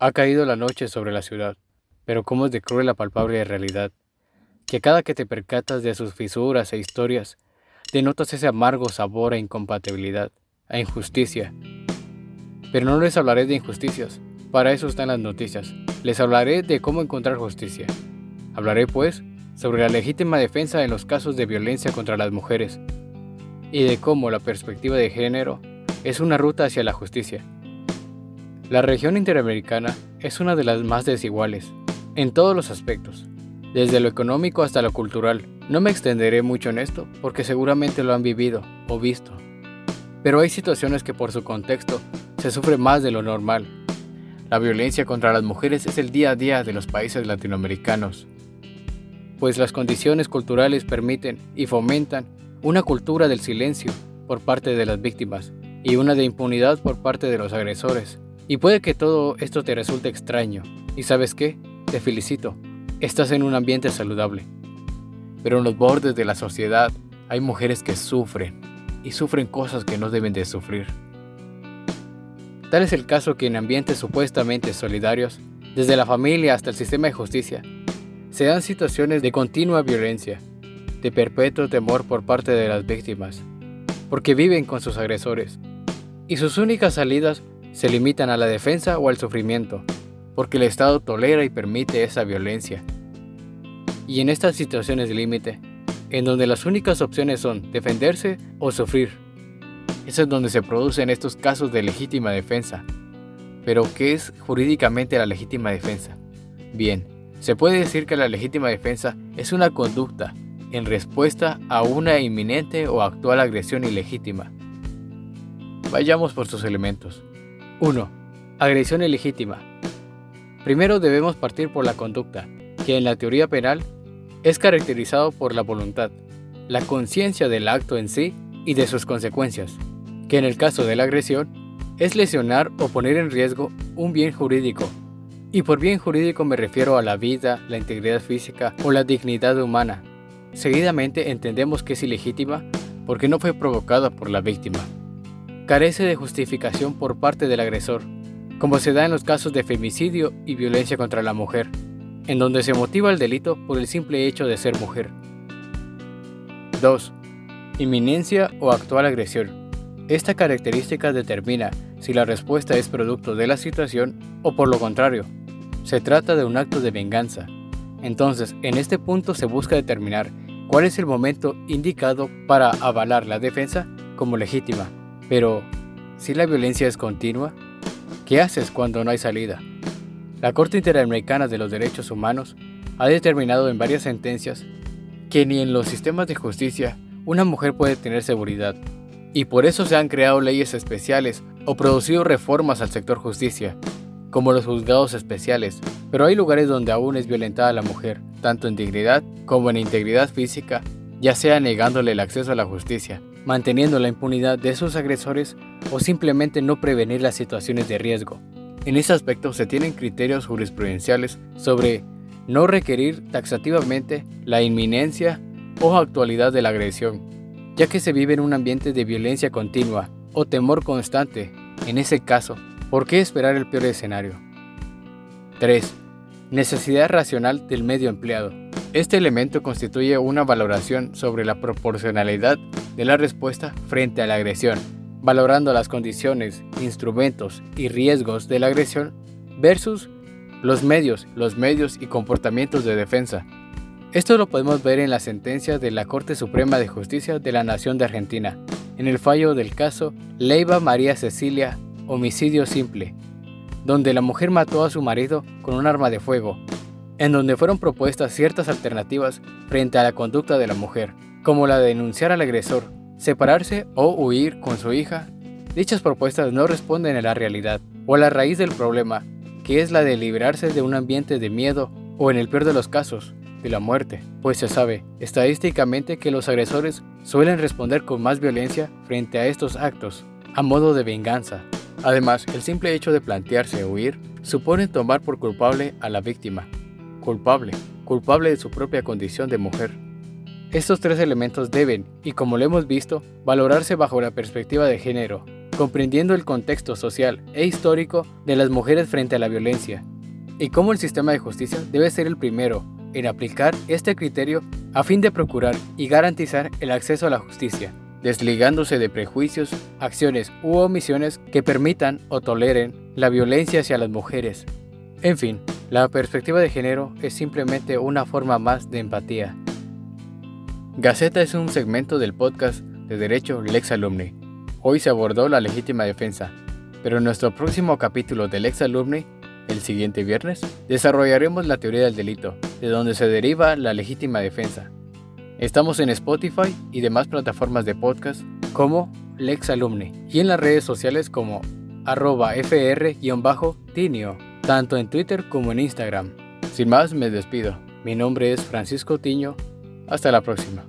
Ha caído la noche sobre la ciudad, pero cómo es de cruel la palpable realidad, que cada que te percatas de sus fisuras e historias, denotas ese amargo sabor a incompatibilidad, a injusticia. Pero no les hablaré de injusticias, para eso están las noticias. Les hablaré de cómo encontrar justicia. Hablaré, pues, sobre la legítima defensa en los casos de violencia contra las mujeres y de cómo la perspectiva de género es una ruta hacia la justicia. La región interamericana es una de las más desiguales, en todos los aspectos, desde lo económico hasta lo cultural. No me extenderé mucho en esto porque seguramente lo han vivido o visto. Pero hay situaciones que por su contexto se sufre más de lo normal. La violencia contra las mujeres es el día a día de los países latinoamericanos, pues las condiciones culturales permiten y fomentan una cultura del silencio por parte de las víctimas y una de impunidad por parte de los agresores. Y puede que todo esto te resulte extraño. ¿Y sabes qué? Te felicito. Estás en un ambiente saludable. Pero en los bordes de la sociedad hay mujeres que sufren y sufren cosas que no deben de sufrir. Tal es el caso que en ambientes supuestamente solidarios, desde la familia hasta el sistema de justicia, se dan situaciones de continua violencia, de perpetuo temor por parte de las víctimas, porque viven con sus agresores, y sus únicas salidas se limitan a la defensa o al sufrimiento, porque el Estado tolera y permite esa violencia. Y en estas situaciones límite, en donde las únicas opciones son defenderse o sufrir, eso es donde se producen estos casos de legítima defensa. Pero, ¿qué es jurídicamente la legítima defensa? Bien, se puede decir que la legítima defensa es una conducta en respuesta a una inminente o actual agresión ilegítima. Vayamos por sus elementos. 1. Agresión ilegítima. Primero debemos partir por la conducta, que en la teoría penal es caracterizado por la voluntad, la conciencia del acto en sí y de sus consecuencias que en el caso de la agresión es lesionar o poner en riesgo un bien jurídico. Y por bien jurídico me refiero a la vida, la integridad física o la dignidad humana. Seguidamente entendemos que es ilegítima porque no fue provocada por la víctima. Carece de justificación por parte del agresor, como se da en los casos de femicidio y violencia contra la mujer, en donde se motiva el delito por el simple hecho de ser mujer. 2. Inminencia o actual agresión. Esta característica determina si la respuesta es producto de la situación o por lo contrario, se trata de un acto de venganza. Entonces, en este punto se busca determinar cuál es el momento indicado para avalar la defensa como legítima. Pero, si la violencia es continua, ¿qué haces cuando no hay salida? La Corte Interamericana de los Derechos Humanos ha determinado en varias sentencias que ni en los sistemas de justicia una mujer puede tener seguridad y por eso se han creado leyes especiales o producido reformas al sector justicia, como los juzgados especiales, pero hay lugares donde aún es violentada la mujer, tanto en dignidad como en integridad física, ya sea negándole el acceso a la justicia, manteniendo la impunidad de sus agresores o simplemente no prevenir las situaciones de riesgo. En ese aspecto se tienen criterios jurisprudenciales sobre no requerir taxativamente la inminencia o actualidad de la agresión, ya que se vive en un ambiente de violencia continua o temor constante. En ese caso, ¿por qué esperar el peor escenario? 3. Necesidad racional del medio empleado. Este elemento constituye una valoración sobre la proporcionalidad de la respuesta frente a la agresión, valorando las condiciones, instrumentos y riesgos de la agresión versus los medios, los medios y comportamientos de defensa. Esto lo podemos ver en la sentencia de la Corte Suprema de Justicia de la Nación de Argentina, en el fallo del caso Leiva María Cecilia, homicidio simple, donde la mujer mató a su marido con un arma de fuego, en donde fueron propuestas ciertas alternativas frente a la conducta de la mujer, como la de denunciar al agresor, separarse o huir con su hija. Dichas propuestas no responden a la realidad o a la raíz del problema, que es la de liberarse de un ambiente de miedo o, en el peor de los casos, de la muerte, pues se sabe estadísticamente que los agresores suelen responder con más violencia frente a estos actos, a modo de venganza. Además, el simple hecho de plantearse huir supone tomar por culpable a la víctima. Culpable, culpable de su propia condición de mujer. Estos tres elementos deben, y como lo hemos visto, valorarse bajo la perspectiva de género, comprendiendo el contexto social e histórico de las mujeres frente a la violencia, y cómo el sistema de justicia debe ser el primero en aplicar este criterio a fin de procurar y garantizar el acceso a la justicia, desligándose de prejuicios, acciones u omisiones que permitan o toleren la violencia hacia las mujeres. En fin, la perspectiva de género es simplemente una forma más de empatía. Gaceta es un segmento del podcast de Derecho Lex Alumni. Hoy se abordó la legítima defensa, pero en nuestro próximo capítulo de Lex Alumni el siguiente viernes, desarrollaremos la teoría del delito, de donde se deriva la legítima defensa. Estamos en Spotify y demás plataformas de podcast como Lex Alumni y en las redes sociales como arroba fr-tinio, tanto en Twitter como en Instagram. Sin más, me despido. Mi nombre es Francisco Tiño. Hasta la próxima.